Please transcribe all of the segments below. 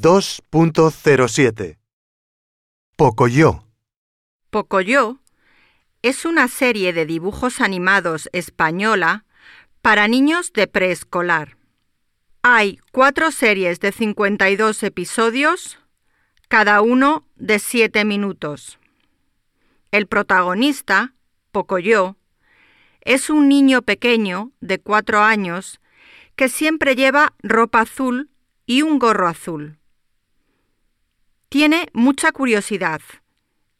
2.07 Pocoyo Pocoyo es una serie de dibujos animados española para niños de preescolar. Hay cuatro series de 52 episodios, cada uno de 7 minutos. El protagonista, Pocoyo, es un niño pequeño de cuatro años que siempre lleva ropa azul y un gorro azul. Tiene mucha curiosidad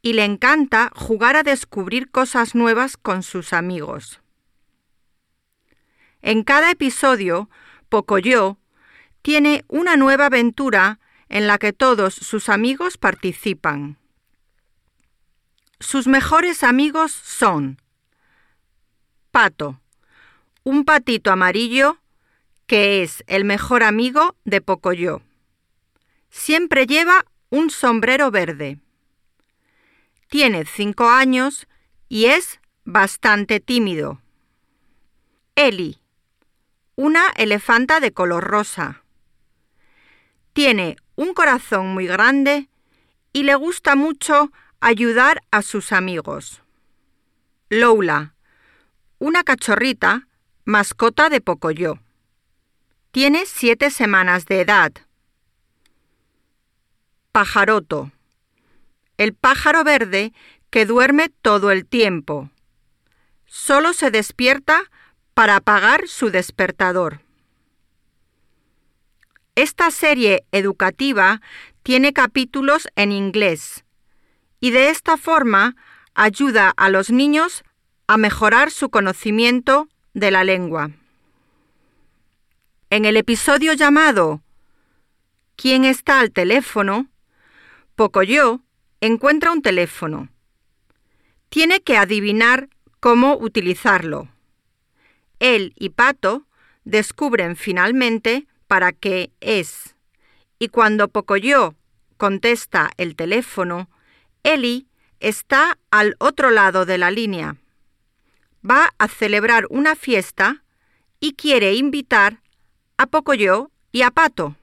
y le encanta jugar a descubrir cosas nuevas con sus amigos. En cada episodio, Pocoyo tiene una nueva aventura en la que todos sus amigos participan. Sus mejores amigos son Pato, un patito amarillo que es el mejor amigo de Pocoyo. Siempre lleva un sombrero verde. Tiene cinco años y es bastante tímido. Eli, una elefanta de color rosa. Tiene un corazón muy grande y le gusta mucho ayudar a sus amigos. Lola, una cachorrita, mascota de Pocoyo. Tiene siete semanas de edad. Pajaroto. El pájaro verde que duerme todo el tiempo. Solo se despierta para apagar su despertador. Esta serie educativa tiene capítulos en inglés y de esta forma ayuda a los niños a mejorar su conocimiento de la lengua. En el episodio llamado ¿Quién está al teléfono? Pocoyo encuentra un teléfono. Tiene que adivinar cómo utilizarlo. Él y Pato descubren finalmente para qué es. Y cuando Pocoyo contesta el teléfono, Eli está al otro lado de la línea. Va a celebrar una fiesta y quiere invitar a Pocoyo y a Pato.